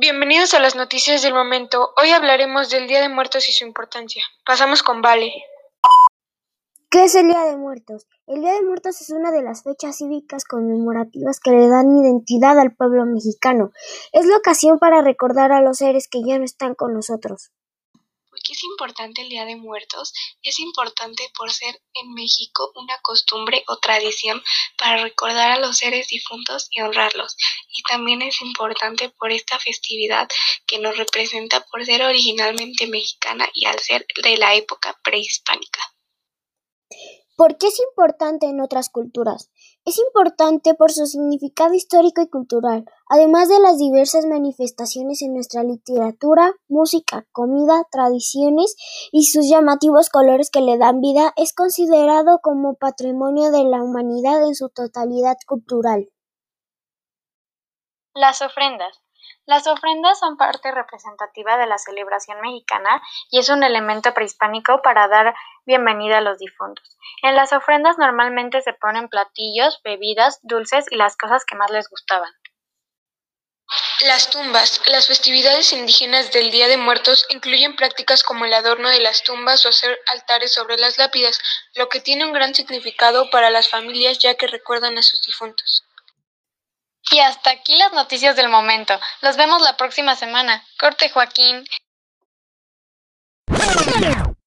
Bienvenidos a las noticias del momento. Hoy hablaremos del Día de Muertos y su importancia. Pasamos con Vale. ¿Qué es el Día de Muertos? El Día de Muertos es una de las fechas cívicas conmemorativas que le dan identidad al pueblo mexicano. Es la ocasión para recordar a los seres que ya no están con nosotros. ¿Por qué es importante el Día de Muertos? Es importante por ser en México una costumbre o tradición para recordar a los seres difuntos y honrarlos. Y también es importante por esta festividad que nos representa por ser originalmente mexicana y al ser de la época prehispánica. ¿Por qué es importante en otras culturas? Es importante por su significado histórico y cultural, además de las diversas manifestaciones en nuestra literatura, música, comida, tradiciones y sus llamativos colores que le dan vida, es considerado como patrimonio de la humanidad en su totalidad cultural. Las ofrendas. Las ofrendas son parte representativa de la celebración mexicana y es un elemento prehispánico para dar bienvenida a los difuntos. En las ofrendas normalmente se ponen platillos, bebidas, dulces y las cosas que más les gustaban. Las tumbas. Las festividades indígenas del Día de Muertos incluyen prácticas como el adorno de las tumbas o hacer altares sobre las lápidas, lo que tiene un gran significado para las familias ya que recuerdan a sus difuntos. Y hasta aquí las noticias del momento. Los vemos la próxima semana. Corte Joaquín.